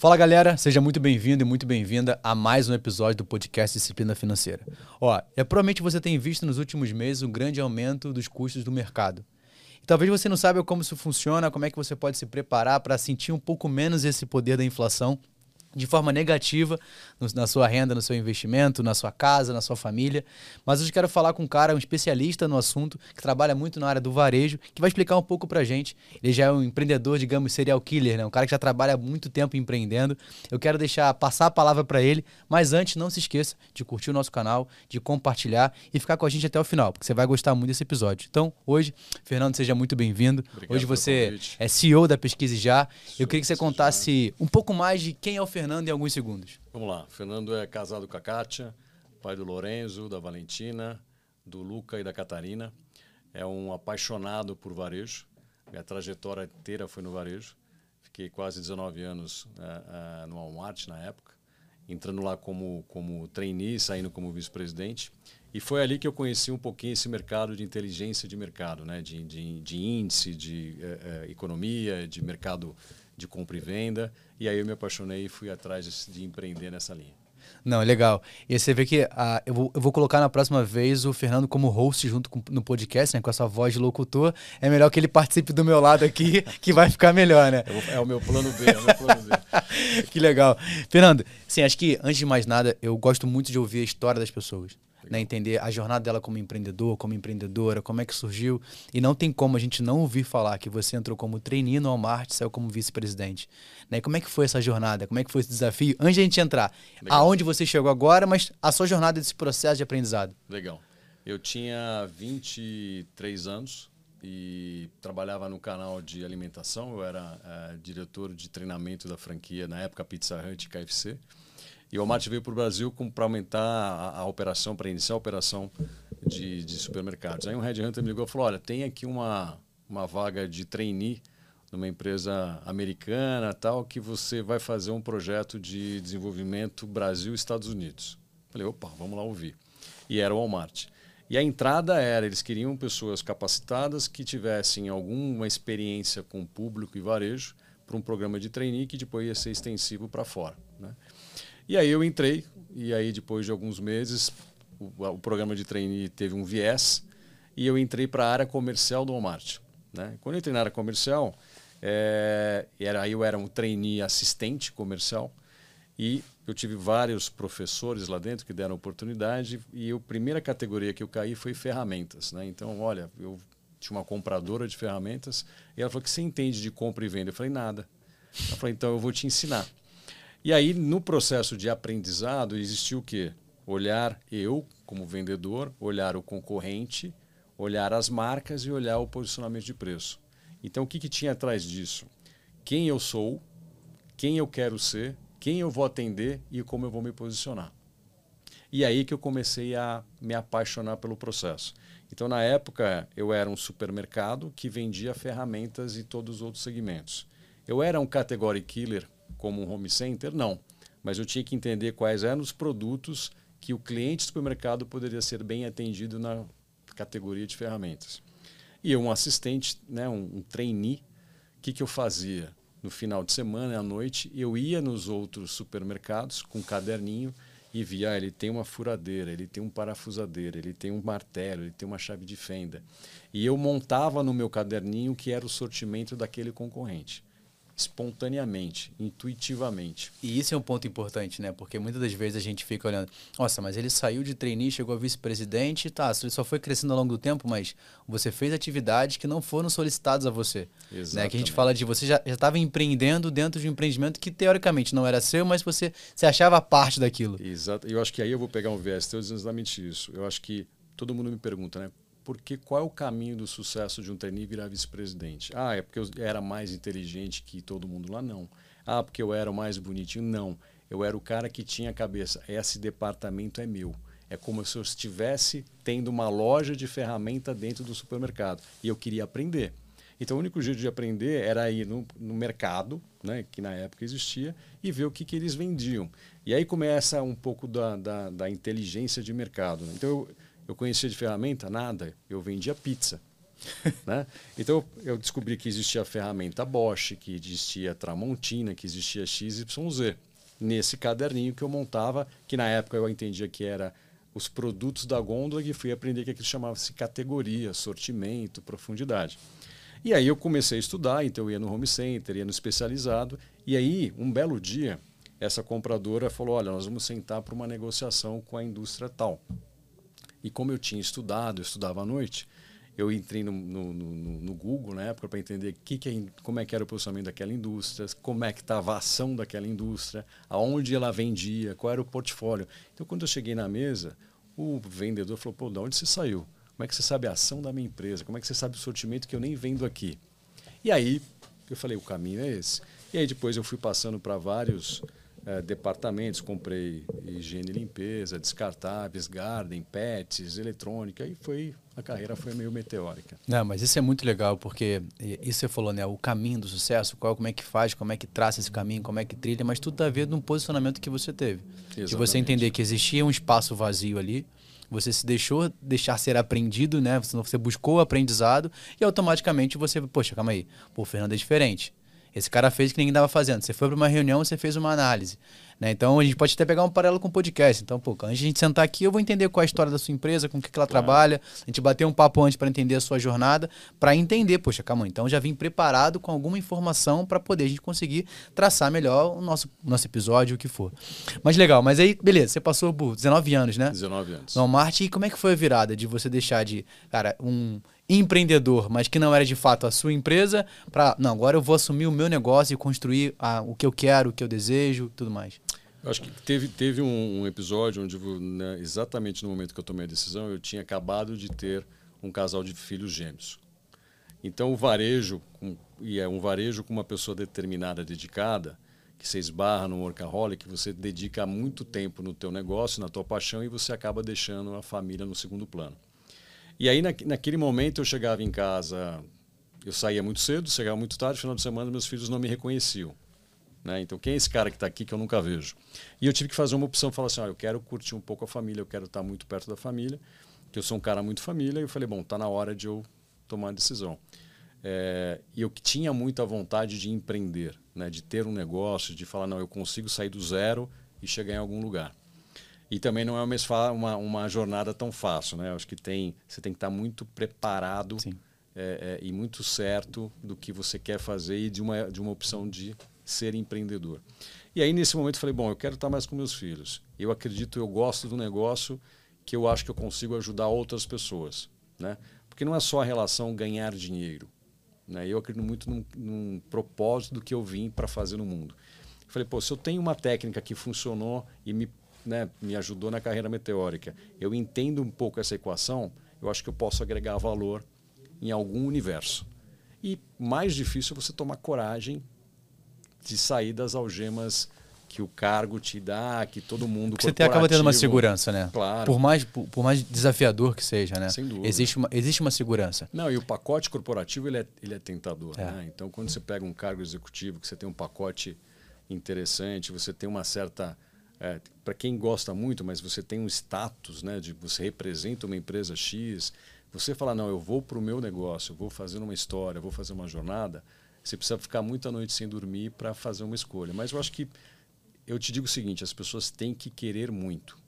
Fala galera, seja muito bem-vindo e muito bem-vinda a mais um episódio do podcast Disciplina Financeira. Ó, é provavelmente você tem visto nos últimos meses um grande aumento dos custos do mercado. E talvez você não saiba como isso funciona, como é que você pode se preparar para sentir um pouco menos esse poder da inflação de forma negativa na sua renda, no seu investimento, na sua casa, na sua família. Mas hoje quero falar com um cara, um especialista no assunto, que trabalha muito na área do varejo, que vai explicar um pouco pra gente. Ele já é um empreendedor, digamos, serial killer, né? Um cara que já trabalha há muito tempo empreendendo. Eu quero deixar passar a palavra para ele, mas antes não se esqueça de curtir o nosso canal, de compartilhar e ficar com a gente até o final, porque você vai gostar muito desse episódio. Então, hoje, Fernando, seja muito bem-vindo. Hoje você é CEO da Pesquise Já. Eu queria que você contasse um pouco mais de quem é o Fernando Fernando em alguns segundos. Vamos lá. Fernando é casado com a Kátia, pai do Lorenzo, da Valentina, do Luca e da Catarina. É um apaixonado por varejo. Minha trajetória inteira foi no varejo. Fiquei quase 19 anos uh, uh, no Walmart na época, entrando lá como, como trainee, saindo como vice-presidente. E foi ali que eu conheci um pouquinho esse mercado de inteligência de mercado, né? de, de, de índice, de uh, economia, de mercado de compra e venda. E aí eu me apaixonei e fui atrás de, de empreender nessa linha. Não, legal. E você vê que ah, eu, vou, eu vou colocar na próxima vez o Fernando como host junto com, no podcast, né, com essa voz de locutor. É melhor que ele participe do meu lado aqui, que vai ficar melhor, né? Vou, é o meu plano B, é o meu plano B. que legal. Fernando, sim, acho que antes de mais nada, eu gosto muito de ouvir a história das pessoas né, entender a jornada dela como empreendedor, como empreendedora, como é que surgiu. E não tem como a gente não ouvir falar que você entrou como trainee no Walmart, saiu como vice-presidente. Né? Como é que foi essa jornada? Como é que foi esse desafio? Antes de a gente entrar, Legal. aonde você chegou agora, mas a sua jornada desse processo de aprendizado. Legal. Eu tinha 23 anos e trabalhava no canal de alimentação. Eu era uh, diretor de treinamento da franquia, na época Pizza Hut e KFC. E o Walmart veio para o Brasil para aumentar a, a operação, para iniciar a operação de, de, supermercados. Aí um headhunter me ligou e falou: Olha, tem aqui uma, uma vaga de trainee numa empresa americana tal que você vai fazer um projeto de desenvolvimento Brasil-Estados Unidos. Falei: opa, vamos lá ouvir. E era o Walmart. E a entrada era, eles queriam pessoas capacitadas que tivessem alguma experiência com público e varejo para um programa de trainee que depois ia ser extensivo para fora. E aí eu entrei, e aí depois de alguns meses, o, o programa de trainee teve um viés, e eu entrei para a área comercial do Walmart. Né? Quando eu entrei na área comercial, é, era, eu era um trainee assistente comercial, e eu tive vários professores lá dentro que deram oportunidade, e a primeira categoria que eu caí foi ferramentas. Né? Então, olha, eu tinha uma compradora de ferramentas, e ela falou que você entende de compra e venda? Eu falei, nada. Ela falou, então eu vou te ensinar. E aí, no processo de aprendizado, existiu o quê? Olhar eu, como vendedor, olhar o concorrente, olhar as marcas e olhar o posicionamento de preço. Então, o que, que tinha atrás disso? Quem eu sou, quem eu quero ser, quem eu vou atender e como eu vou me posicionar. E aí que eu comecei a me apaixonar pelo processo. Então, na época, eu era um supermercado que vendia ferramentas e todos os outros segmentos. Eu era um category killer como um home center, não. Mas eu tinha que entender quais eram os produtos que o cliente do supermercado poderia ser bem atendido na categoria de ferramentas. E eu, um assistente, né, um, um trainee, o que, que eu fazia? No final de semana, à noite, eu ia nos outros supermercados com um caderninho e via, ah, ele tem uma furadeira, ele tem um parafusadeira, ele tem um martelo, ele tem uma chave de fenda. E eu montava no meu caderninho que era o sortimento daquele concorrente espontaneamente, intuitivamente. E isso é um ponto importante, né? Porque muitas das vezes a gente fica olhando, nossa, mas ele saiu de trainee, chegou a vice-presidente, tá, ele só foi crescendo ao longo do tempo, mas você fez atividades que não foram solicitadas a você. Exatamente. Né? Que a gente fala de você já estava empreendendo dentro de um empreendimento que teoricamente não era seu, mas você se achava parte daquilo. Exato. Eu acho que aí eu vou pegar um viés teu dizendo exatamente isso. Eu acho que todo mundo me pergunta, né? Porque qual é o caminho do sucesso de um trainee virar vice-presidente? Ah, é porque eu era mais inteligente que todo mundo lá? Não. Ah, porque eu era o mais bonitinho? Não. Eu era o cara que tinha a cabeça. Esse departamento é meu. É como se eu estivesse tendo uma loja de ferramenta dentro do supermercado. E eu queria aprender. Então, o único jeito de aprender era ir no, no mercado, né, que na época existia, e ver o que, que eles vendiam. E aí começa um pouco da, da, da inteligência de mercado. Né? Então, eu, eu conhecia de ferramenta? Nada. Eu vendia pizza. né? Então eu descobri que existia a ferramenta Bosch, que existia Tramontina, que existia XYZ. Nesse caderninho que eu montava, que na época eu entendia que era os produtos da gôndola e fui aprender que aquilo chamava-se categoria, sortimento, profundidade. E aí eu comecei a estudar, então eu ia no home center, ia no especializado, e aí, um belo dia, essa compradora falou: Olha, nós vamos sentar para uma negociação com a indústria tal. E como eu tinha estudado, eu estudava à noite, eu entrei no, no, no, no Google na época para entender que que, como é que era o posicionamento daquela indústria, como é que estava a ação daquela indústria, aonde ela vendia, qual era o portfólio. Então, quando eu cheguei na mesa, o vendedor falou: Pô, de onde você saiu? Como é que você sabe a ação da minha empresa? Como é que você sabe o sortimento que eu nem vendo aqui? E aí eu falei, o caminho é esse. E aí depois eu fui passando para vários é, departamentos, comprei higiene e limpeza, descartáveis, garden, pets, eletrônica, e foi a carreira foi meio meteórica. Não, mas isso é muito legal, porque isso você falou, né? O caminho do sucesso, qual, como é que faz, como é que traça esse caminho, como é que trilha, mas tudo está a ver no posicionamento que você teve. Exatamente. De você entender que existia um espaço vazio ali, você se deixou deixar ser aprendido, né? Você buscou o aprendizado e automaticamente você, poxa, calma aí, pô, o Fernando é diferente. Esse cara fez o que ninguém estava fazendo. Você foi para uma reunião, você fez uma análise. Né? Então a gente pode até pegar um paralelo com o podcast. Então, pô, antes de a gente sentar aqui, eu vou entender qual é a história da sua empresa, com o que, que ela claro. trabalha. A gente bater um papo antes para entender a sua jornada, para entender, poxa, calma, então já vim preparado com alguma informação para poder a gente conseguir traçar melhor o nosso, nosso episódio, o que for. Mas legal, mas aí, beleza, você passou por 19 anos, né? 19 anos. No Marte, e como é que foi a virada de você deixar de, cara, um empreendedor, mas que não era de fato a sua empresa, para, não, agora eu vou assumir o meu negócio e construir a, o que eu quero, o que eu desejo, tudo mais? Eu acho que teve, teve um, um episódio onde, né, exatamente no momento que eu tomei a decisão, eu tinha acabado de ter um casal de filhos gêmeos. Então, o varejo, e é um varejo com uma pessoa determinada, dedicada, que você esbarra no workaholic, você dedica muito tempo no teu negócio, na tua paixão, e você acaba deixando a família no segundo plano. E aí, na, naquele momento, eu chegava em casa, eu saía muito cedo, chegava muito tarde, final de semana, meus filhos não me reconheciam. Né? Então, quem é esse cara que está aqui que eu nunca vejo? E eu tive que fazer uma opção, falar assim, ah, eu quero curtir um pouco a família, eu quero estar muito perto da família, que eu sou um cara muito família, e eu falei, bom, está na hora de eu tomar a decisão. É, e eu tinha muita vontade de empreender, né? de ter um negócio, de falar, não, eu consigo sair do zero e chegar em algum lugar. E também não é uma, uma, uma jornada tão fácil, né? Eu acho que tem, você tem que estar muito preparado é, é, e muito certo do que você quer fazer e de uma, de uma opção de ser empreendedor. E aí, nesse momento, eu falei: bom, eu quero estar mais com meus filhos. Eu acredito, eu gosto do negócio que eu acho que eu consigo ajudar outras pessoas. Né? Porque não é só a relação ganhar dinheiro. Né? Eu acredito muito num, num propósito do que eu vim para fazer no mundo. Eu falei: pô, se eu tenho uma técnica que funcionou e me, né, me ajudou na carreira meteórica, eu entendo um pouco essa equação, eu acho que eu posso agregar valor em algum universo. E mais difícil é você tomar coragem de sair das algemas que o cargo te dá, que todo mundo Porque você acaba tendo uma segurança, né? Claro. Por mais, por, por, mais desafiador que seja, né? Sem dúvida. Existe uma, existe uma segurança. Não, e o pacote corporativo ele é, ele é tentador. É. Né? Então, quando você pega um cargo executivo, que você tem um pacote interessante, você tem uma certa. É, Para quem gosta muito, mas você tem um status, né? De você representa uma empresa X. Você fala, não, eu vou para o meu negócio, vou fazer uma história, vou fazer uma jornada você precisa ficar muita noite sem dormir para fazer uma escolha. Mas eu acho que eu te digo o seguinte: as pessoas têm que querer muito.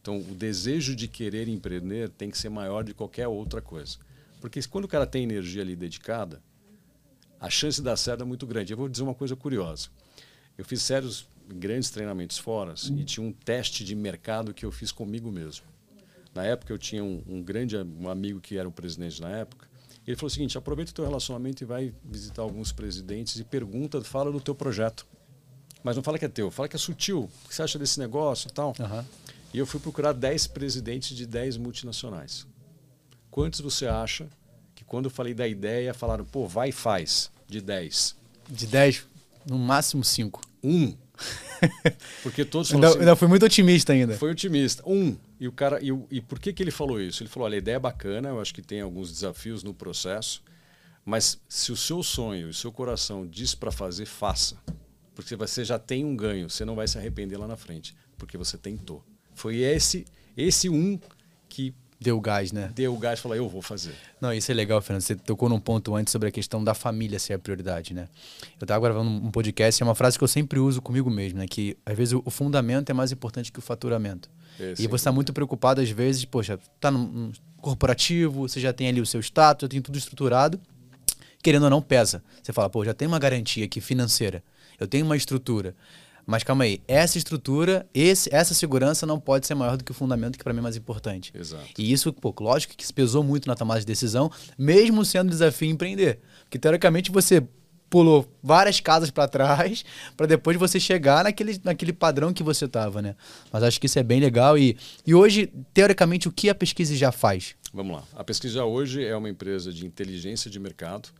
Então, o desejo de querer empreender tem que ser maior de qualquer outra coisa. Porque quando o cara tem energia ali dedicada, a chance de dar certo é muito grande. Eu vou dizer uma coisa curiosa. Eu fiz sérios grandes treinamentos fora e tinha um teste de mercado que eu fiz comigo mesmo. Na época eu tinha um, um grande um amigo que era o presidente na época ele falou o seguinte: aproveita o teu relacionamento e vai visitar alguns presidentes e pergunta, fala do teu projeto. Mas não fala que é teu, fala que é sutil. O que você acha desse negócio e tal? Uhum. E eu fui procurar 10 presidentes de 10 multinacionais. Quantos você acha que quando eu falei da ideia falaram, pô, vai e faz, de 10? De 10, no máximo 5. Um. Porque todos ainda, assim, ainda foi muito otimista ainda. Foi otimista. Um. E o cara. E, e por que, que ele falou isso? Ele falou: olha, a ideia é bacana, eu acho que tem alguns desafios no processo, mas se o seu sonho, o seu coração diz para fazer, faça. Porque você já tem um ganho, você não vai se arrepender lá na frente, porque você tentou. Foi esse, esse um que Deu gás, né? Deu gás e falou, eu vou fazer. Não, isso é legal, Fernando. Você tocou num ponto antes sobre a questão da família ser a prioridade, né? Eu estava gravando um podcast e é uma frase que eu sempre uso comigo mesmo, né? Que às vezes o fundamento é mais importante que o faturamento. É, e você está muito preocupado, às vezes, poxa, tá num corporativo, você já tem ali o seu status, já tem tudo estruturado. Querendo ou não, pesa. Você fala, pô, já tem uma garantia aqui financeira, eu tenho uma estrutura. Mas calma aí, essa estrutura, esse, essa segurança não pode ser maior do que o fundamento, que para mim é mais importante. Exato. E isso, pô, lógico que pesou muito na tomada de decisão, mesmo sendo desafio empreender. Porque teoricamente você pulou várias casas para trás para depois você chegar naquele, naquele padrão que você estava, né? Mas acho que isso é bem legal. E, e hoje, teoricamente, o que a pesquisa já faz? Vamos lá. A pesquisa hoje é uma empresa de inteligência de mercado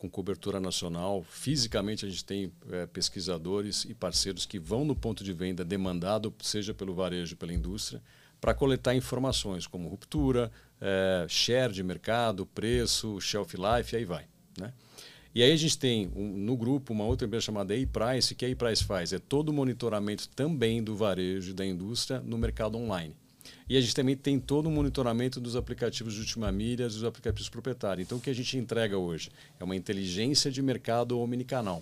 com cobertura nacional. Fisicamente, a gente tem é, pesquisadores e parceiros que vão no ponto de venda demandado, seja pelo varejo, pela indústria, para coletar informações como ruptura, é, share de mercado, preço, shelf life, aí vai. Né? E aí a gente tem um, no grupo uma outra empresa chamada A-Price, que a A-Price faz é todo o monitoramento também do varejo e da indústria no mercado online. E a gente também tem todo o monitoramento dos aplicativos de última milha, dos aplicativos proprietários. Então, o que a gente entrega hoje é uma inteligência de mercado omnicanal.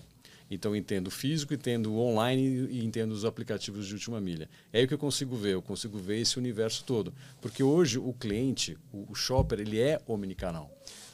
Então, entendo o físico, entendo o online e entendo os aplicativos de última milha. É aí que eu consigo ver, eu consigo ver esse universo todo. Porque hoje o cliente, o shopper, ele é omnicanal.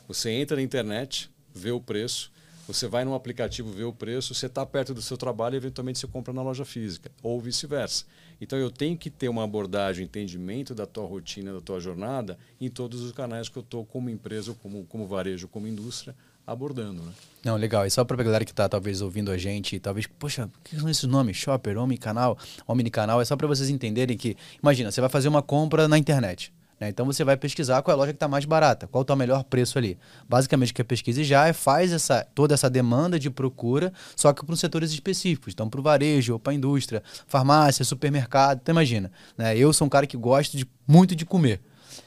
Você entra na internet, vê o preço, você vai num aplicativo ver o preço, você está perto do seu trabalho e eventualmente você compra na loja física, ou vice-versa. Então eu tenho que ter uma abordagem, entendimento da tua rotina, da tua jornada em todos os canais que eu estou como empresa, como, como varejo, como indústria, abordando. Né? Não, legal. E só para a galera que está talvez ouvindo a gente, talvez, poxa, o que são esses nomes? Shopper, Omnicanal, Omnicanal. É só para vocês entenderem que, imagina, você vai fazer uma compra na internet. Né? Então você vai pesquisar qual é a loja que está mais barata, qual está o melhor preço ali. Basicamente o que a pesquisa já é faz essa, toda essa demanda de procura, só que para setores específicos. Então para o varejo, ou para a indústria, farmácia, supermercado. Então imagina, né? eu sou um cara que gosta de, muito de comer,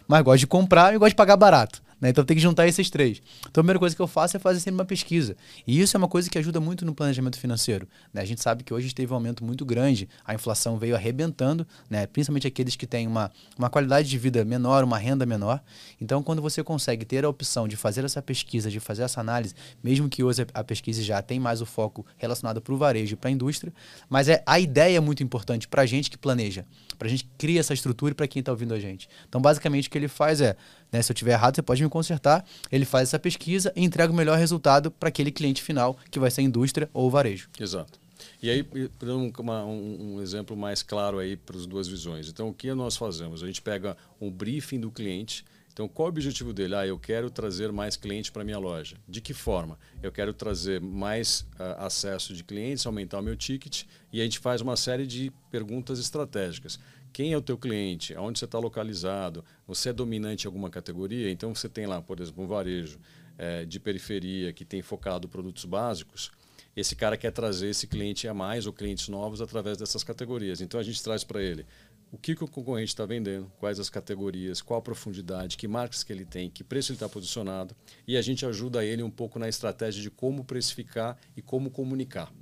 mas gosto de comprar e gosto de pagar barato. Né? Então tem que juntar esses três. Então a primeira coisa que eu faço é fazer sempre uma pesquisa. E isso é uma coisa que ajuda muito no planejamento financeiro. Né? A gente sabe que hoje teve um aumento muito grande, a inflação veio arrebentando, né? principalmente aqueles que têm uma, uma qualidade de vida menor, uma renda menor. Então quando você consegue ter a opção de fazer essa pesquisa, de fazer essa análise, mesmo que hoje a pesquisa já tem mais o foco relacionado para o varejo e para a indústria, mas é, a ideia é muito importante para a gente que planeja, para a gente criar essa estrutura e para quem está ouvindo a gente. Então basicamente o que ele faz é né? Se eu tiver errado, você pode me consertar. Ele faz essa pesquisa e entrega o melhor resultado para aquele cliente final, que vai ser a indústria ou o varejo. Exato. E aí, dando um, um, exemplo mais claro aí para as duas visões. Então, o que nós fazemos? A gente pega um briefing do cliente. Então, qual é o objetivo dele? Ah, eu quero trazer mais clientes para minha loja. De que forma? Eu quero trazer mais uh, acesso de clientes, aumentar o meu ticket. E a gente faz uma série de perguntas estratégicas quem é o teu cliente, aonde você está localizado, você é dominante em alguma categoria, então você tem lá, por exemplo, um varejo é, de periferia que tem focado produtos básicos, esse cara quer trazer esse cliente a mais ou clientes novos através dessas categorias. Então a gente traz para ele o que, que o concorrente está vendendo, quais as categorias, qual a profundidade, que marcas que ele tem, que preço ele está posicionado, e a gente ajuda ele um pouco na estratégia de como precificar e como comunicar.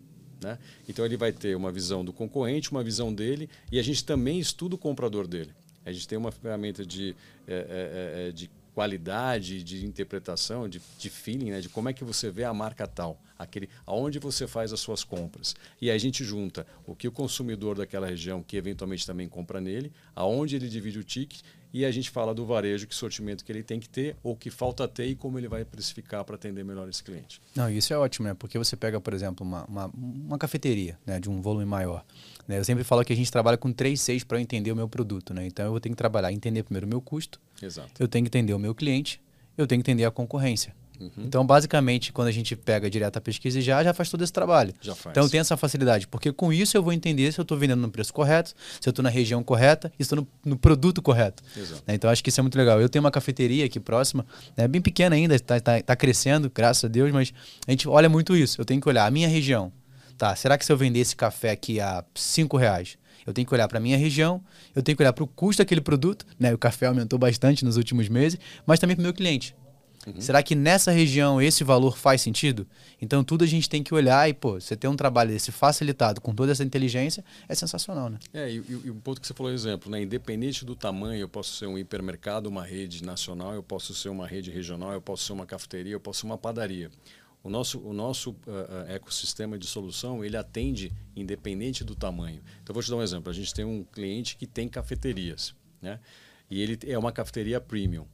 Né? Então ele vai ter uma visão do concorrente, uma visão dele, e a gente também estuda o comprador dele. A gente tem uma ferramenta de, é, é, é, de qualidade, de interpretação, de, de feeling, né? de como é que você vê a marca tal, aquele, aonde você faz as suas compras. E aí a gente junta o que o consumidor daquela região, que eventualmente também compra nele, aonde ele divide o ticket e a gente fala do varejo, que sortimento que ele tem que ter, ou que falta ter e como ele vai precificar para atender melhor esse cliente. Não, isso é ótimo, né? Porque você pega, por exemplo, uma, uma, uma cafeteria né? de um volume maior. Né? Eu sempre falo que a gente trabalha com três seis para entender o meu produto. Né? Então eu vou ter que trabalhar, entender primeiro o meu custo, Exato. eu tenho que entender o meu cliente, eu tenho que entender a concorrência. Uhum. Então, basicamente, quando a gente pega direto a pesquisa já, já faz todo esse trabalho. Já faz. Então, tem essa facilidade, porque com isso eu vou entender se eu estou vendendo no preço correto, se eu estou na região correta e estou no, no, produto correto. Exato. Né? Então, acho que isso é muito legal. Eu tenho uma cafeteria aqui próxima, né, bem pequena ainda, está tá, tá crescendo, graças a Deus, mas a gente olha muito isso. Eu tenho que olhar a minha região. Tá, será que se eu vender esse café aqui a cinco reais, eu tenho que olhar para a minha região, eu tenho que olhar para o custo daquele produto, né? O café aumentou bastante nos últimos meses, mas também para o meu cliente. Uhum. Será que nessa região esse valor faz sentido? Então tudo a gente tem que olhar e, pô, você ter um trabalho desse facilitado com toda essa inteligência é sensacional, né? É, e, e, e o ponto que você falou, exemplo, né? Independente do tamanho, eu posso ser um hipermercado, uma rede nacional, eu posso ser uma rede regional, eu posso ser uma cafeteria, eu posso ser uma padaria. O nosso, o nosso uh, ecossistema de solução, ele atende independente do tamanho. Então, vou te dar um exemplo. A gente tem um cliente que tem cafeterias, né? E ele é uma cafeteria premium.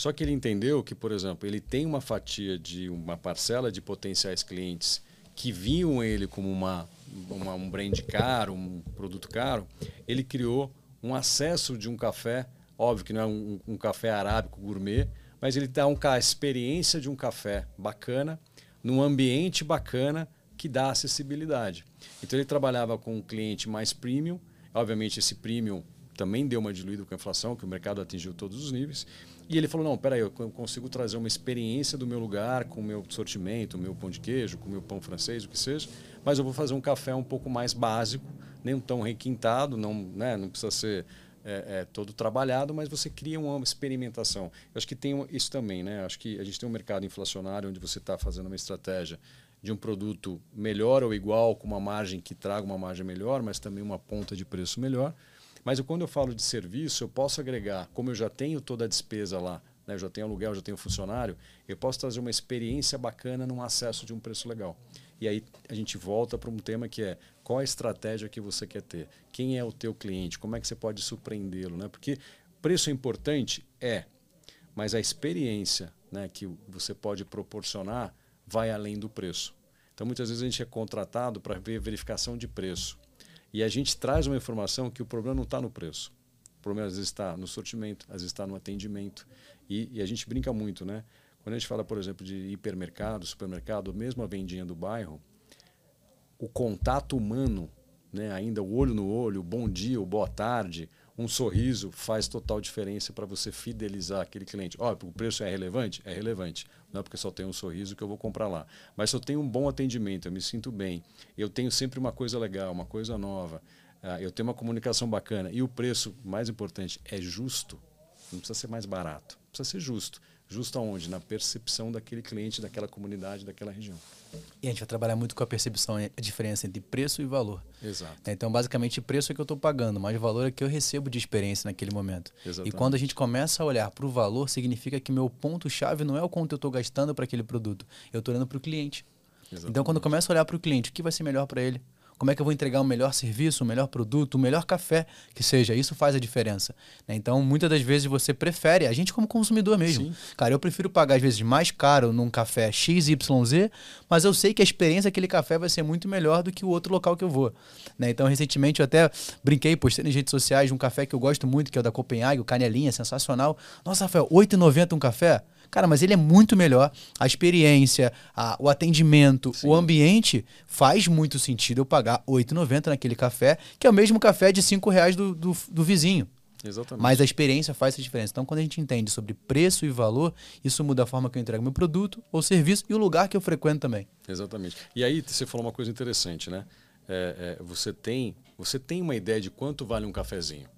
Só que ele entendeu que, por exemplo, ele tem uma fatia de uma parcela de potenciais clientes que viam ele como uma, uma um brand caro, um produto caro. Ele criou um acesso de um café, óbvio que não é um, um café arábico gourmet, mas ele dá um, a experiência de um café bacana, num ambiente bacana que dá acessibilidade. Então ele trabalhava com um cliente mais premium, obviamente esse premium também deu uma diluída com a inflação, que o mercado atingiu todos os níveis. E ele falou: não, peraí, eu consigo trazer uma experiência do meu lugar com o meu sortimento, o meu pão de queijo, com o meu pão francês, o que seja, mas eu vou fazer um café um pouco mais básico, nem tão requintado, não, né, não precisa ser é, é, todo trabalhado, mas você cria uma experimentação. Eu acho que tem isso também, né? Acho que a gente tem um mercado inflacionário onde você está fazendo uma estratégia de um produto melhor ou igual, com uma margem que traga uma margem melhor, mas também uma ponta de preço melhor. Mas quando eu falo de serviço, eu posso agregar, como eu já tenho toda a despesa lá, né, eu já tenho aluguel, já tenho funcionário, eu posso trazer uma experiência bacana num acesso de um preço legal. E aí a gente volta para um tema que é qual a estratégia que você quer ter? Quem é o teu cliente? Como é que você pode surpreendê-lo? Né? Porque preço é importante? É. Mas a experiência né, que você pode proporcionar vai além do preço. Então, muitas vezes a gente é contratado para ver verificação de preço. E a gente traz uma informação que o problema não está no preço. O problema às vezes está no sortimento, às vezes está no atendimento. E, e, a gente brinca muito, né? Quando a gente fala, por exemplo, de hipermercado, supermercado, mesmo a vendinha do bairro, o contato humano, né? ainda o olho no olho, o bom dia, o boa tarde, um sorriso faz total diferença para você fidelizar aquele cliente. Ó, o preço é relevante? É relevante. Não é porque só tem um sorriso que eu vou comprar lá. Mas se eu tenho um bom atendimento, eu me sinto bem, eu tenho sempre uma coisa legal, uma coisa nova, uh, eu tenho uma comunicação bacana e o preço, mais importante, é justo. Não precisa ser mais barato, precisa ser justo. Justo aonde? Na percepção daquele cliente, daquela comunidade, daquela região. E a gente vai trabalhar muito com a percepção, a diferença entre preço e valor. Exato. Né, então, basicamente, preço é que eu estou pagando, mas valor é que eu recebo de experiência naquele momento. Exatamente. E quando a gente começa a olhar para o valor, significa que meu ponto-chave não é o quanto eu estou gastando para aquele produto, eu estou olhando para o cliente. Exatamente. Então, quando eu começo a olhar para o cliente, o que vai ser melhor para ele? Como é que eu vou entregar o um melhor serviço, o um melhor produto, o um melhor café que seja. Isso faz a diferença. Né? Então, muitas das vezes você prefere, a gente como consumidor mesmo. Sim. Cara, eu prefiro pagar às vezes mais caro num café XYZ, mas eu sei que a experiência daquele café vai ser muito melhor do que o outro local que eu vou. Né? Então, recentemente eu até brinquei, postei nas redes sociais de um café que eu gosto muito, que é o da Copenhague, o Canelinha, sensacional. Nossa, Rafael, R$ 8,90 um café? Cara, mas ele é muito melhor. A experiência, a, o atendimento, Sim. o ambiente faz muito sentido eu pagar R$ 8,90 naquele café, que é o mesmo café de R$ reais do, do, do vizinho. Exatamente. Mas a experiência faz essa diferença. Então, quando a gente entende sobre preço e valor, isso muda a forma que eu entrego meu produto ou serviço e o lugar que eu frequento também. Exatamente. E aí você falou uma coisa interessante, né? É, é, você tem você tem uma ideia de quanto vale um cafezinho?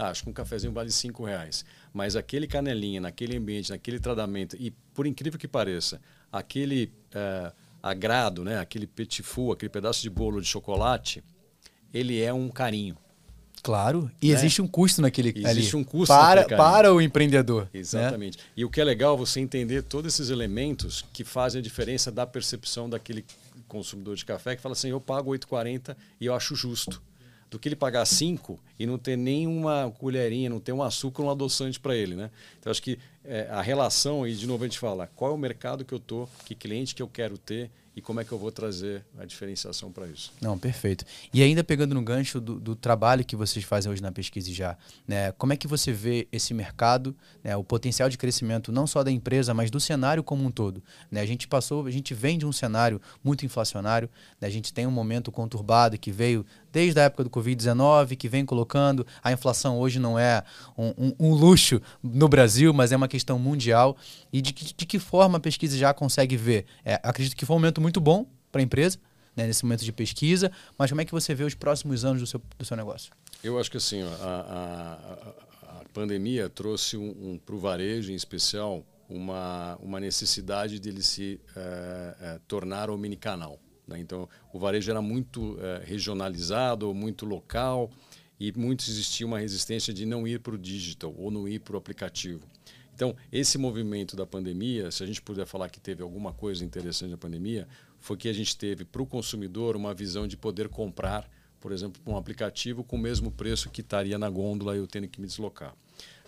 Ah, acho que um cafezinho vale cinco reais. Mas aquele canelinha, naquele ambiente, naquele tratamento, e por incrível que pareça, aquele é, agrado, né, aquele petit four, aquele pedaço de bolo de chocolate, ele é um carinho. Claro, e né? existe um custo naquele Existe ali, um custo para, para o empreendedor. Né? Exatamente. Né? E o que é legal é você entender todos esses elementos que fazem a diferença da percepção daquele consumidor de café que fala assim, eu pago 8,40 e eu acho justo do que ele pagar cinco e não ter nenhuma colherinha, não ter um açúcar, um adoçante para ele, né? Então acho que é, a relação e de novo a gente fala, qual é o mercado que eu tô, que cliente que eu quero ter e como é que eu vou trazer a diferenciação para isso. Não, perfeito. E ainda pegando no gancho do, do, trabalho que vocês fazem hoje na pesquisa já, né, como é que você vê esse mercado, né, o potencial de crescimento não só da empresa, mas do cenário como um todo? Né? A gente passou, a gente vem de um cenário muito inflacionário, né, a gente tem um momento conturbado que veio desde a época do Covid-19, que vem colocando, a inflação hoje não é um, um, um, luxo no Brasil, mas é uma questão mundial. E de que, de que forma a pesquisa já consegue ver? É, acredito que foi um momento muito bom para a empresa, né, nesse momento de pesquisa, mas como é que você vê os próximos anos do seu, do seu negócio? Eu acho que assim, a, a, a pandemia trouxe um, um para o varejo em especial uma, uma necessidade dele se é, é, tornar o canal Né? Então, o varejo era muito é, regionalizado, muito local, e muito existia uma resistência de não ir para o digital ou não ir para o aplicativo. Então, esse movimento da pandemia, se a gente puder falar que teve alguma coisa interessante na pandemia, foi que a gente teve para o consumidor uma visão de poder comprar, por exemplo, um aplicativo com o mesmo preço que estaria na gôndola e eu tendo que me deslocar.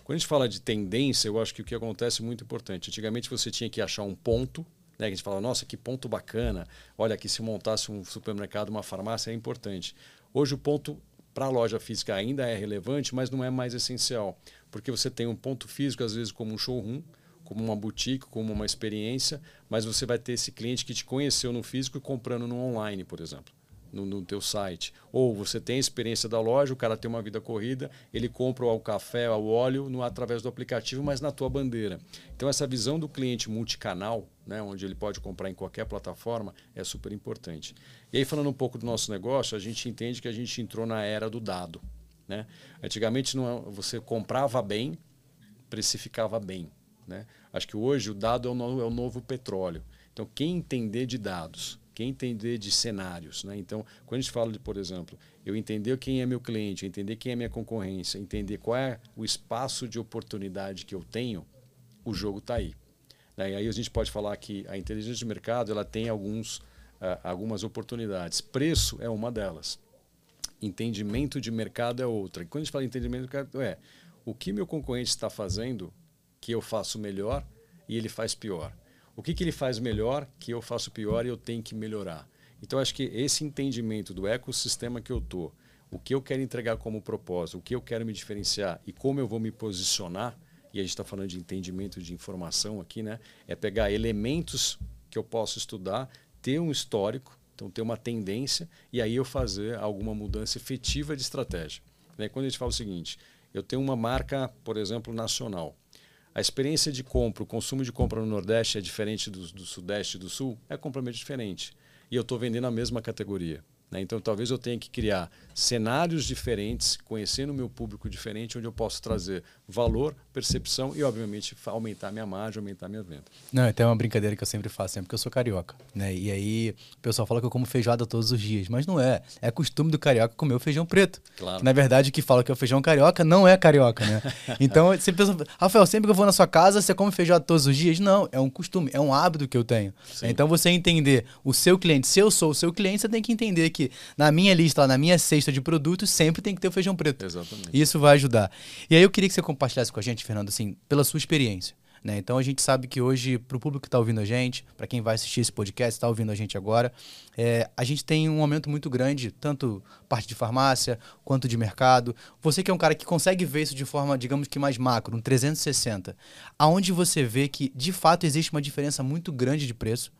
Quando a gente fala de tendência, eu acho que o que acontece é muito importante. Antigamente você tinha que achar um ponto, né? Que a gente fala, nossa, que ponto bacana. Olha, aqui se montasse um supermercado, uma farmácia é importante. Hoje o ponto para a loja física ainda é relevante, mas não é mais essencial, porque você tem um ponto físico às vezes como um showroom, como uma boutique, como uma experiência, mas você vai ter esse cliente que te conheceu no físico e comprando no online, por exemplo no, no teu site. Ou você tem a experiência da loja, o cara tem uma vida corrida, ele compra o café, o óleo no, através do aplicativo, mas na tua bandeira. Então essa visão do cliente multicanal, né, onde ele pode comprar em qualquer plataforma, é super importante. E aí falando um pouco do nosso negócio, a gente entende que a gente entrou na era do dado. Né? Antigamente não, é, você comprava bem, precificava bem. Né? Acho que hoje o dado é o, novo, é o novo petróleo. Então, quem entender de dados, quem entender de cenários. Né? Então, quando a gente fala de, por exemplo, eu entender quem é meu cliente, entender quem é minha concorrência, entender qual é o espaço de oportunidade que eu tenho, o jogo está aí. Né? E aí a gente pode falar que a inteligência de mercado ela tem alguns, algumas oportunidades. Preço é uma delas. Entendimento de mercado é outra. E quando a gente fala entendimento de mercado, é o que meu concorrente está fazendo que eu faço melhor e ele faz pior o que, que ele faz melhor que eu faço pior e eu tenho que melhorar. Então, acho que esse entendimento do ecossistema que eu estou, o que eu quero entregar como propósito, o que eu quero me diferenciar e como eu vou me posicionar, e a gente está falando de entendimento de informação aqui, né? é pegar elementos que eu posso estudar, ter um histórico, então ter uma tendência, e aí eu fazer alguma mudança efetiva de estratégia. Né? Quando a gente fala o seguinte, eu tenho uma marca, por exemplo, nacional, a experiência de compra, o consumo de compra no Nordeste é diferente do, do Sudeste e do Sul? É completamente diferente. E eu estou vendendo a mesma categoria. Né? Então, talvez eu tenha que criar cenários diferentes, conhecendo o meu público diferente, onde eu posso trazer valor, percepção e, obviamente, aumentar minha margem, aumentar minha venda. Não, tem uma brincadeira que eu sempre faço, sempre que eu sou carioca. Né? E aí o pessoal fala que eu como feijoada todos os dias, mas não é. É costume do carioca comer o feijão preto. Claro. Que, na verdade, o que fala que é o feijão carioca não é carioca, né? então, você pensa, Rafael, sempre que eu vou na sua casa, você come feijoada todos os dias? Não, é um costume, é um hábito que eu tenho. Sim. Então, você entender o seu cliente, se eu sou o seu cliente, você tem que entender que na minha lista, na minha cesta de produtos, sempre tem que ter o feijão preto. Exatamente. Isso vai ajudar. E aí eu queria que você compartilhasse com a gente, Fernando, assim, pela sua experiência. Né? Então a gente sabe que hoje, para o público que está ouvindo a gente, para quem vai assistir esse podcast, está ouvindo a gente agora, é, a gente tem um aumento muito grande, tanto parte de farmácia quanto de mercado. Você que é um cara que consegue ver isso de forma, digamos que mais macro, um 360, aonde você vê que de fato existe uma diferença muito grande de preço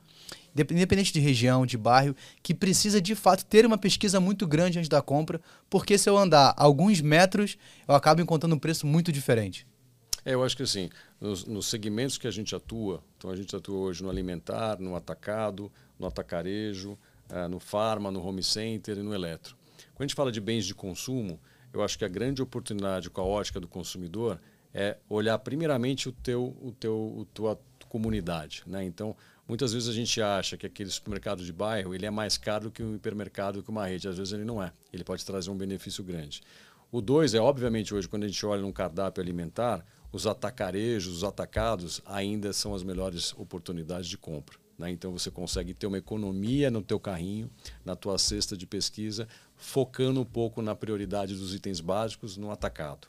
independente de região, de bairro, que precisa de fato ter uma pesquisa muito grande antes da compra, porque se eu andar alguns metros, eu acabo encontrando um preço muito diferente. É, eu acho que assim, nos, nos, segmentos que a gente atua, então a gente atua hoje no alimentar, no atacado, no atacarejo, uh, no farma, no home center e no eletro. Quando a gente fala de bens de consumo, eu acho que a grande oportunidade com a ótica do consumidor é olhar primeiramente o teu, o teu, o tua comunidade, né? Então, Muitas vezes a gente acha que aquele supermercado de bairro ele é mais caro que um hipermercado, que uma rede. Às vezes ele não é. Ele pode trazer um benefício grande. O dois é, obviamente, hoje, quando a gente olha num cardápio alimentar, os atacarejos, os atacados, ainda são as melhores oportunidades de compra. Né? Então você consegue ter uma economia no teu carrinho, na tua cesta de pesquisa, focando um pouco na prioridade dos itens básicos no atacado.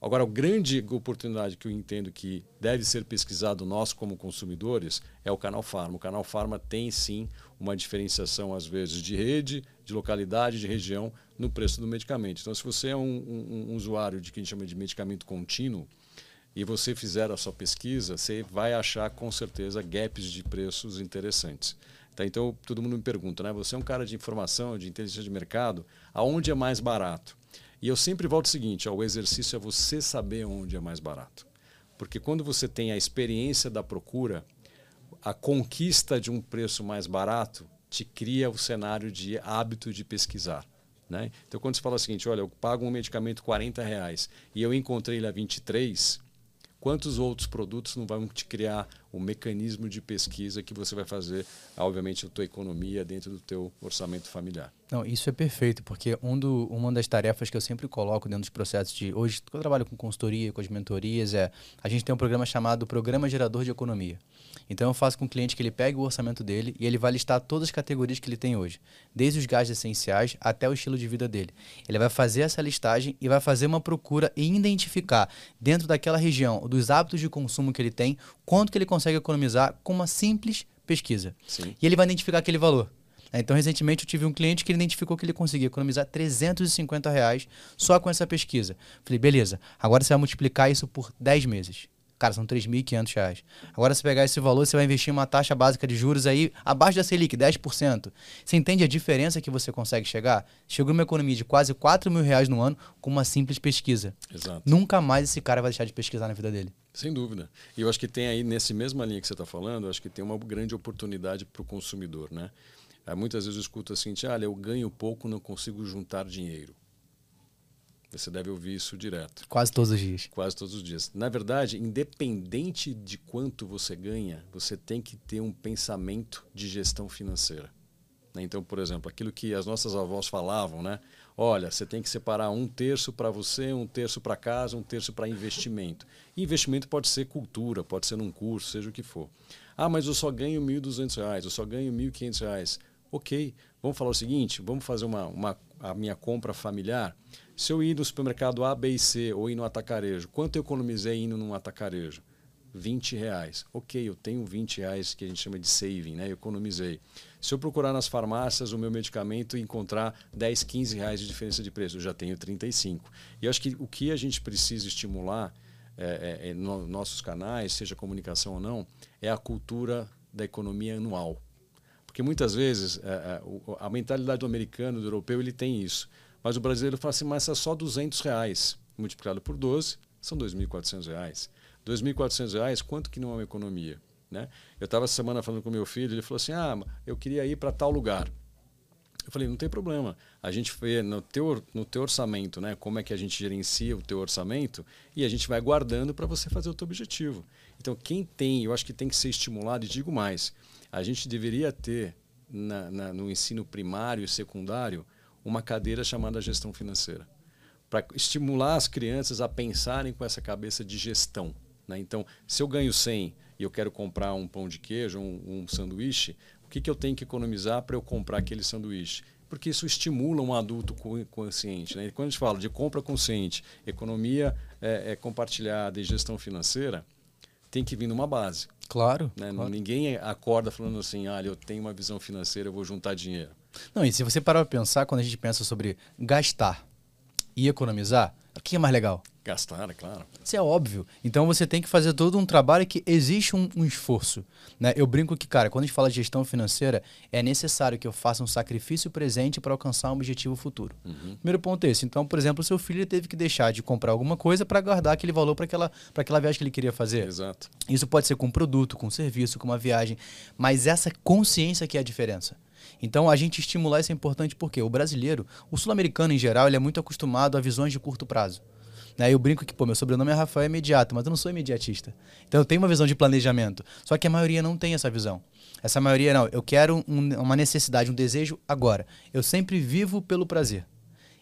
Agora, a grande oportunidade que eu entendo que deve ser pesquisado nós como consumidores é o canal Farma. O canal Farma tem sim uma diferenciação, às vezes, de rede, de localidade, de região no preço do medicamento. Então, se você é um, um, um usuário de que a gente chama de medicamento contínuo e você fizer a sua pesquisa, você vai achar com certeza gaps de preços interessantes. Tá? Então, todo mundo me pergunta, né? Você é um cara de informação, de inteligência de mercado, aonde é mais barato? E eu sempre volto ao seguinte: ó, o exercício é você saber onde é mais barato. Porque quando você tem a experiência da procura, a conquista de um preço mais barato te cria o cenário de hábito de pesquisar. Né? Então, quando você fala o seguinte: olha, eu pago um medicamento 40 reais e eu encontrei ele a 23, quantos outros produtos não vão te criar o mecanismo de pesquisa que você vai fazer, obviamente, a tua economia dentro do teu orçamento familiar. Não, isso é perfeito, porque um do, uma das tarefas que eu sempre coloco dentro dos processos de hoje, eu trabalho com consultoria, com as mentorias, é a gente tem um programa chamado Programa Gerador de Economia. Então eu faço com o cliente que ele pegue o orçamento dele e ele vai listar todas as categorias que ele tem hoje, desde os gastos essenciais até o estilo de vida dele. Ele vai fazer essa listagem e vai fazer uma procura e identificar dentro daquela região, dos hábitos de consumo que ele tem, quanto que ele consegue economizar com uma simples pesquisa. Sim. E ele vai identificar aquele valor. Então, recentemente, eu tive um cliente que ele identificou que ele conseguia economizar 350 reais só com essa pesquisa. Falei, beleza, agora você vai multiplicar isso por 10 meses. Cara, são 3.500 reais. Agora, se pegar esse valor, você vai investir em uma taxa básica de juros aí abaixo da Selic, 10%. Você entende a diferença que você consegue chegar? Chegou uma economia de quase 4 mil reais no ano com uma simples pesquisa. Exato. Nunca mais esse cara vai deixar de pesquisar na vida dele. Sem dúvida. E eu acho que tem aí, nesse mesma linha que você está falando, eu acho que tem uma grande oportunidade para o consumidor. Né? Muitas vezes eu escuto assim, olha, eu ganho pouco, não consigo juntar dinheiro. Você deve ouvir isso direto. Quase todos os dias. Quase todos os dias. Na verdade, independente de quanto você ganha, você tem que ter um pensamento de gestão financeira. Né? Então, por exemplo, aquilo que as nossas avós falavam, né? Olha, você tem que separar um terço para você, um terço para casa, um terço para investimento. E investimento pode ser cultura, pode ser num curso, seja o que for. Ah, mas eu só ganho R$ 1.200, eu só ganho R$ 1.500. Ok, vamos falar o seguinte, vamos fazer uma, uma, a minha compra familiar. Se eu ir no supermercado A, B e C ou ir no atacarejo, quanto eu economizei indo num atacarejo? 20 reais. Ok, eu tenho 20 reais que a gente chama de saving, né? Eu economizei. Se eu procurar nas farmácias o meu medicamento e encontrar 10, 15 reais de diferença de preço, eu já tenho 35. E eu acho que o que a gente precisa estimular é, é, é, nos nossos canais, seja comunicação ou não, é a cultura da economia anual. Porque muitas vezes é, é a mentalidade do americano, do europeu, ele tem isso. Mas o brasileiro fala assim, mas é só 200 reais. Multiplicado por 12, são 2.400 reais. 2.400 reais, quanto que não é uma economia? Né? Eu estava essa semana falando com meu filho, ele falou assim, ah, eu queria ir para tal lugar. Eu falei, não tem problema. A gente vê no teu, no teu orçamento, né? Como é que a gente gerencia o teu orçamento e a gente vai guardando para você fazer o teu objetivo. Então, quem tem, eu acho que tem que ser estimulado, e digo mais, a gente deveria ter na, na, no ensino primário e secundário uma cadeira chamada gestão financeira, para estimular as crianças a pensarem com essa cabeça de gestão. Né? Então, se eu ganho 100 e eu quero comprar um pão de queijo, um, um sanduíche, o que, que eu tenho que economizar para eu comprar aquele sanduíche? Porque isso estimula um adulto consciente. Né? E quando a gente fala de compra consciente, economia é, é compartilhada e gestão financeira, tem que vir numa base. Claro, né? claro. Ninguém acorda falando assim, olha, eu tenho uma visão financeira, eu vou juntar dinheiro. Não, e se você parar para pensar, quando a gente pensa sobre gastar e economizar, o que é mais legal? Gastar, é claro. Isso é óbvio. Então você tem que fazer todo um trabalho que existe um, um, esforço. Né? Eu brinco que, cara, quando a gente fala de gestão financeira, é necessário que eu faça um sacrifício presente para alcançar um objetivo futuro. Uhum. Primeiro ponto é esse. Então, por exemplo, o seu filho teve que deixar de comprar alguma coisa para guardar aquele valor para aquela, aquela viagem que ele queria fazer. Exato. Isso pode ser com um produto, com um serviço, com uma viagem. Mas essa consciência que é a diferença. Então, a gente estimular isso é importante porque o brasileiro, o sul-americano em geral, ele é muito acostumado a visões de curto prazo. Né? Eu brinco que, pô, meu sobrenome é Rafael imediato, mas eu não sou imediatista. Então eu tenho uma visão de planejamento. Só que a maioria não tem essa visão. Essa maioria, não, eu quero um, uma necessidade, um desejo agora. Eu sempre vivo pelo prazer.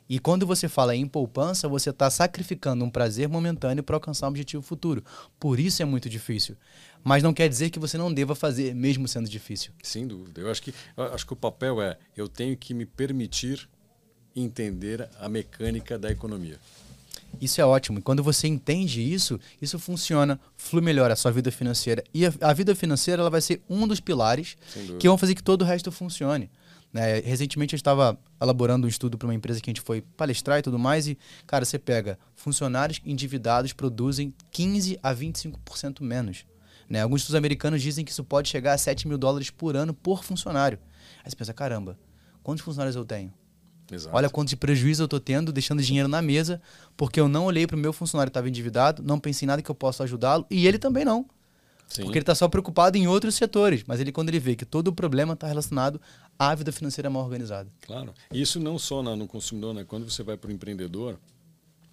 E quando você fala em poupança, você está sacrificando um prazer momentâneo para alcançar um objetivo futuro. Por isso é muito difícil. Mas não quer dizer que você não deva fazer, mesmo sendo difícil. Sem dúvida. Eu acho que, eu acho que o papel é eu tenho que me permitir entender a mecânica da economia. Isso é ótimo. E quando você entende isso, isso funciona, flui melhor a sua vida financeira. E a, a vida financeira ela vai ser um dos pilares que vão fazer que todo o resto funcione. Né? Recentemente eu estava elaborando um estudo para uma empresa que a gente foi palestrar e tudo mais, e, cara, você pega funcionários endividados produzem 15 a 25% menos. Né? Alguns estudos americanos dizem que isso pode chegar a 7 mil dólares por ano por funcionário. Aí você pensa, caramba, quantos funcionários eu tenho? Exato. Olha quanto de prejuízo eu estou tendo, deixando dinheiro na mesa, porque eu não olhei para o meu funcionário que estava endividado, não pensei em nada que eu possa ajudá-lo, e ele também não. Sim. Porque ele está só preocupado em outros setores. Mas ele, quando ele vê que todo o problema está relacionado à vida financeira mal organizada. Claro. Isso não só no consumidor, né? Quando você vai para o empreendedor,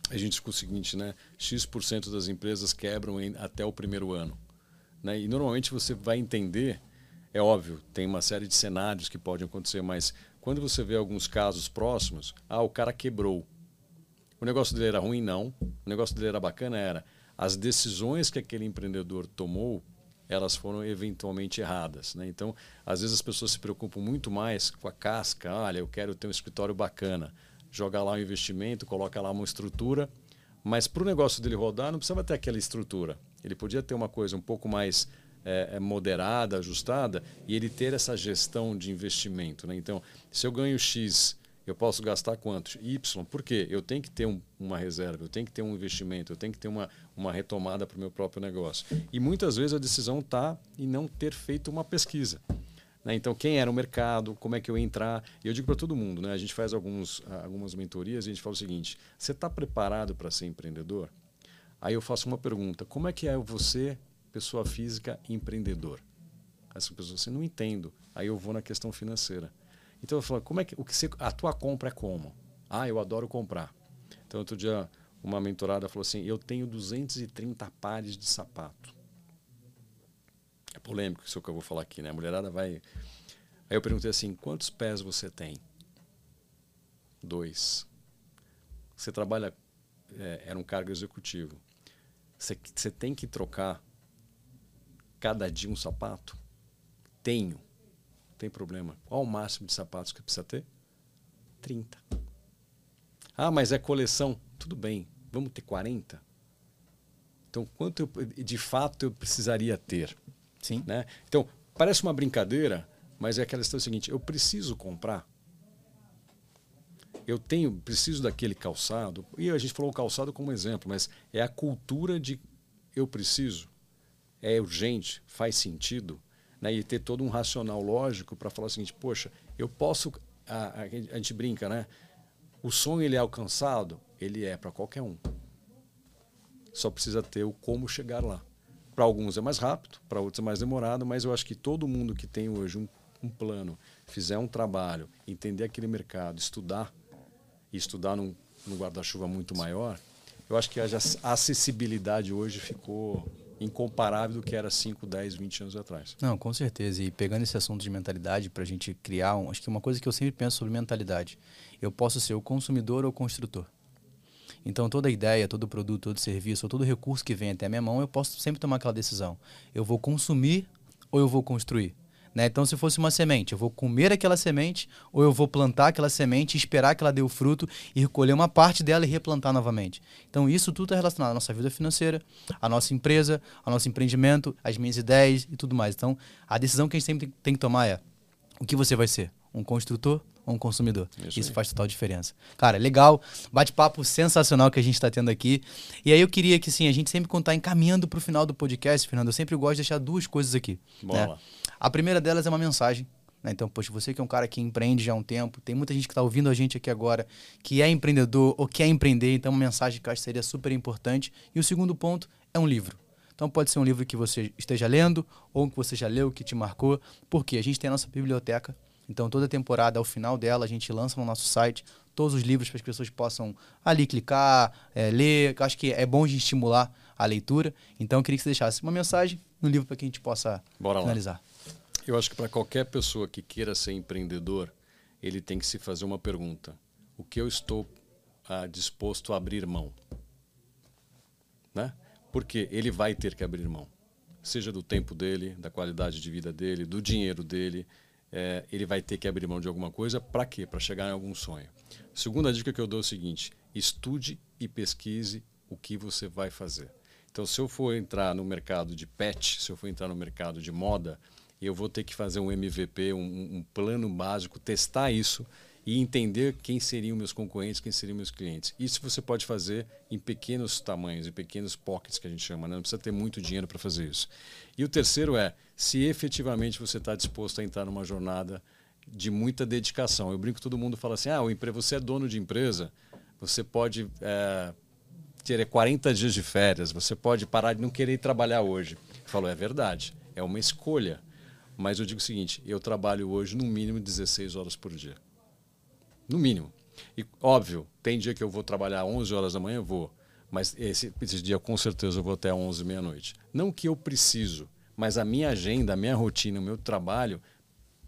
a gente discute o seguinte, né? X% das empresas quebram em, até o primeiro ano. Né? E normalmente você vai entender, é óbvio, tem uma série de cenários que podem acontecer, mas quando você vê alguns casos próximos, ah, o cara quebrou. O negócio dele era ruim? Não. O negócio dele era bacana? Era. As decisões que aquele empreendedor tomou, elas foram eventualmente erradas. Né? Então, às vezes as pessoas se preocupam muito mais com a casca. Olha, eu quero ter um escritório bacana. Joga lá um investimento, coloca lá uma estrutura. Mas para o negócio dele rodar, não precisava ter aquela estrutura. Ele podia ter uma coisa um pouco mais é, moderada, ajustada, e ele ter essa gestão de investimento. Né? Então, se eu ganho X, eu posso gastar quanto? Y. Por quê? Eu tenho que ter um, uma reserva, eu tenho que ter um investimento, eu tenho que ter uma, uma retomada para o meu próprio negócio. E muitas vezes a decisão está em não ter feito uma pesquisa. Né? Então, quem era o mercado, como é que eu ia entrar? E eu digo para todo mundo, né? a gente faz alguns, algumas mentorias e a gente fala o seguinte: você está preparado para ser empreendedor? Aí eu faço uma pergunta: como é que é você pessoa física empreendedor. Essa pessoa assim, não entendo. Aí eu vou na questão financeira. Então eu falo, como é que o que você, a tua compra é como? Ah, eu adoro comprar. Então outro dia uma mentorada falou assim: "Eu tenho 230 pares de sapato". É polêmico isso que eu vou falar aqui, né? A mulherada vai Aí eu perguntei assim: "Quantos pés você tem?" Dois. Você trabalha é, era um cargo executivo. Você, você tem que trocar cada dia um sapato? Tenho. Tem problema. Qual o máximo de sapatos que precisa ter? 30. Ah, mas é coleção. Tudo bem. Vamos ter 40? Então, quanto eu, de fato eu precisaria ter? Sim. Né? Então, parece uma brincadeira, mas é aquela questão seguinte: eu preciso comprar. Eu tenho, preciso daquele calçado. E a gente falou o calçado como exemplo, mas é a cultura de eu preciso é urgente, faz sentido, né? e ter todo um racional lógico para falar o seguinte: poxa, eu posso. A, a, a, gente brinca, né? O sonho ele é alcançado? Ele é para qualquer um. Só precisa ter o como chegar lá. Para alguns é mais rápido, para outros é mais demorado, mas eu acho que todo mundo que tem hoje um, um plano, fizer um trabalho, entender aquele mercado, estudar, e estudar num, num guarda-chuva muito maior, eu acho que a acessibilidade hoje ficou incomparável do que era 5, 10, 20 anos atrás. Não, com certeza. E pegando esse assunto de mentalidade para a gente criar, um, acho que uma coisa que eu sempre penso sobre mentalidade, eu posso ser o consumidor ou o construtor. Então toda ideia, todo produto, todo serviço, ou todo recurso que vem até a minha mão, eu posso sempre tomar aquela decisão. Eu vou consumir ou eu vou construir? Né? Então, se fosse uma semente, eu vou comer aquela semente ou eu vou plantar aquela semente, esperar que ela dê o fruto e recolher uma parte dela e replantar novamente. Então, isso tudo está relacionado à nossa vida financeira, à nossa empresa, ao nosso empreendimento, às minhas ideias e tudo mais. Então, a decisão que a gente sempre tem que tomar é o que você vai ser? Um construtor ou um consumidor. Isso, Isso faz total diferença. Cara, legal, bate-papo sensacional que a gente está tendo aqui. E aí eu queria que sim, a gente sempre contar encaminhando para o final do podcast, Fernando. Eu sempre gosto de deixar duas coisas aqui. Né? A primeira delas é uma mensagem. Né? Então, poxa, você que é um cara que empreende já há um tempo, tem muita gente que está ouvindo a gente aqui agora que é empreendedor ou quer empreender, então uma mensagem que eu acho que seria super importante. E o segundo ponto é um livro. Então pode ser um livro que você esteja lendo ou que você já leu, que te marcou, porque a gente tem a nossa biblioteca. Então toda temporada, ao final dela, a gente lança no nosso site todos os livros para as pessoas possam ali clicar, é, ler. Eu acho que é bom de estimular a leitura. Então eu queria que você deixasse uma mensagem no livro para que a gente possa Bora finalizar. Lá. Eu acho que para qualquer pessoa que queira ser empreendedor, ele tem que se fazer uma pergunta: o que eu estou ah, disposto a abrir mão? Né? Porque ele vai ter que abrir mão, seja do tempo dele, da qualidade de vida dele, do dinheiro dele. É, ele vai ter que abrir mão de alguma coisa para quê? Para chegar em algum sonho. Segunda dica que eu dou é o seguinte: estude e pesquise o que você vai fazer. Então, se eu for entrar no mercado de pet, se eu for entrar no mercado de moda, eu vou ter que fazer um MVP, um, um plano básico, testar isso e entender quem seriam meus concorrentes, quem seriam meus clientes. Isso você pode fazer em pequenos tamanhos, em pequenos pockets que a gente chama, né? não precisa ter muito dinheiro para fazer isso. E o terceiro é se efetivamente você está disposto a entrar numa jornada de muita dedicação. Eu brinco, todo mundo fala assim: ah, você é dono de empresa, você pode é, ter 40 dias de férias, você pode parar de não querer trabalhar hoje. Eu falo, é verdade, é uma escolha. Mas eu digo o seguinte: eu trabalho hoje no mínimo 16 horas por dia. No mínimo. E, óbvio, tem dia que eu vou trabalhar 11 horas da manhã, vou. Mas esse, esse dia, com certeza, eu vou até 11, meia-noite. Não que eu preciso, mas a minha agenda, a minha rotina, o meu trabalho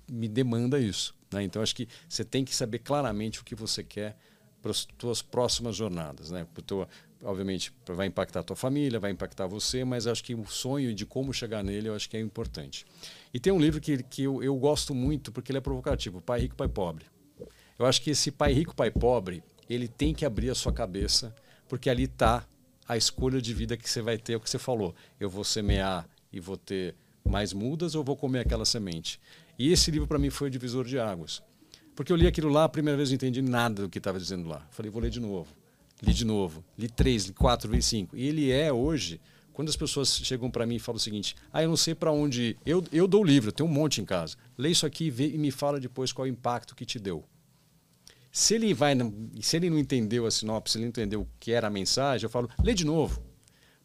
me demanda isso. Né? Então, acho que você tem que saber claramente o que você quer para as suas próximas jornadas. Né? Tua, obviamente, vai impactar a tua família, vai impactar você, mas acho que o sonho de como chegar nele, eu acho que é importante. E tem um livro que, que eu, eu gosto muito porque ele é provocativo, Pai Rico, Pai Pobre. Eu acho que esse pai rico, pai pobre, ele tem que abrir a sua cabeça, porque ali está a escolha de vida que você vai ter, é o que você falou. Eu vou semear e vou ter mais mudas ou vou comer aquela semente? E esse livro para mim foi o divisor de águas. Porque eu li aquilo lá, a primeira vez não entendi nada do que estava dizendo lá. Falei, vou ler de novo. Li de novo. Li três, li quatro, li cinco. E ele é hoje, quando as pessoas chegam para mim e falam o seguinte: ah, eu não sei para onde ir. Eu, eu dou o livro, eu tenho um monte em casa. Lê isso aqui e, vê, e me fala depois qual é o impacto que te deu. Se ele vai, se ele não entendeu a sinopse, se ele não entendeu o que era a mensagem, eu falo, lê de novo.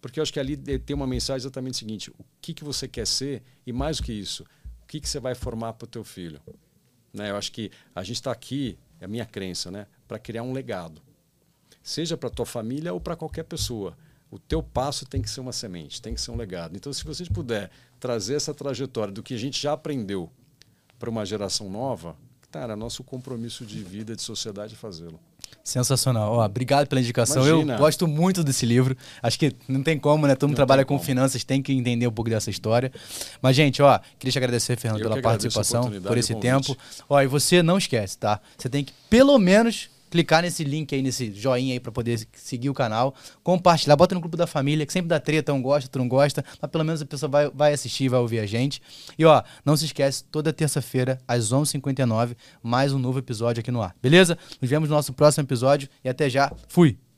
Porque eu acho que ali tem uma mensagem exatamente o seguinte: o que, que você quer ser e mais do que isso, o que, que você vai formar para o teu filho. Né? Eu acho que a gente está aqui, é a minha crença, né? para criar um legado. Seja para tua família ou para qualquer pessoa. O teu passo tem que ser uma semente, tem que ser um legado. Então, se você puder trazer essa trajetória do que a gente já aprendeu para uma geração nova, Cara, nosso compromisso de vida, de sociedade é fazê-lo. Sensacional. Ó, obrigado pela indicação. Imagina. Eu gosto muito desse livro. Acho que não tem como, né? Todo mundo trabalha com como. finanças, tem que entender um pouco dessa história. Mas, gente, ó, queria te agradecer, Fernando, Eu pela participação, por esse tempo. Ó, e você não esquece, tá? Você tem que, pelo menos, clicar nesse link aí, nesse joinha aí para poder seguir o canal, compartilhar, bota no grupo da família, que sempre dá treta, um gosta, outro não gosta, mas pelo menos a pessoa vai, vai assistir, vai ouvir a gente. E ó, não se esquece, toda terça-feira, às 11h59, mais um novo episódio aqui no ar, beleza? Nos vemos no nosso próximo episódio e até já. Fui!